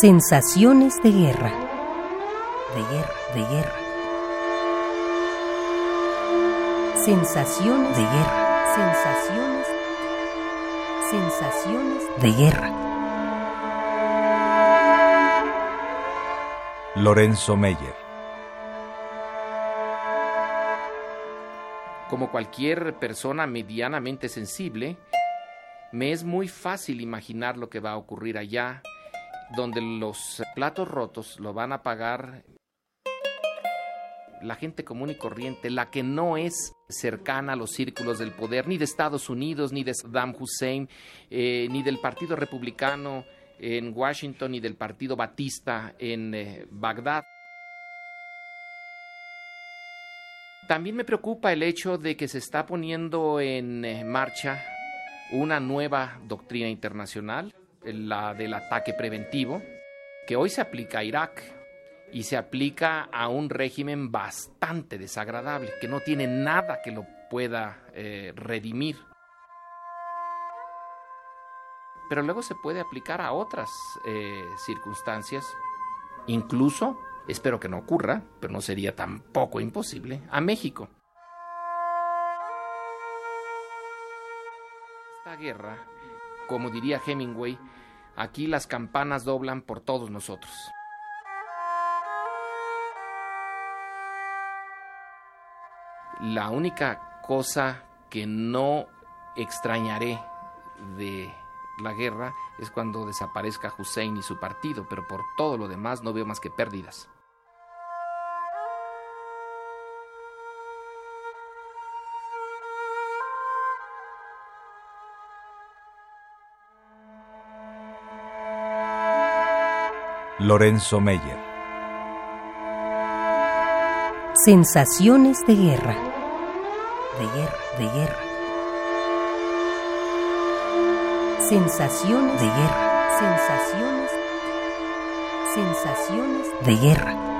Sensaciones de guerra. De guerra, de guerra. Sensaciones de guerra. Sensaciones. Sensaciones de guerra. Lorenzo Meyer. Como cualquier persona medianamente sensible, me es muy fácil imaginar lo que va a ocurrir allá, donde los platos rotos lo van a pagar la gente común y corriente, la que no es cercana a los círculos del poder, ni de Estados Unidos, ni de Saddam Hussein, eh, ni del Partido Republicano en Washington, ni del Partido Batista en eh, Bagdad. También me preocupa el hecho de que se está poniendo en eh, marcha una nueva doctrina internacional, la del ataque preventivo, que hoy se aplica a Irak y se aplica a un régimen bastante desagradable, que no tiene nada que lo pueda eh, redimir. Pero luego se puede aplicar a otras eh, circunstancias, incluso, espero que no ocurra, pero no sería tampoco imposible, a México. guerra, como diría Hemingway, aquí las campanas doblan por todos nosotros. La única cosa que no extrañaré de la guerra es cuando desaparezca Hussein y su partido, pero por todo lo demás no veo más que pérdidas. Lorenzo Meyer. Sensaciones de guerra. De guerra, de guerra. Sensaciones de guerra. Sensaciones. Sensaciones de guerra.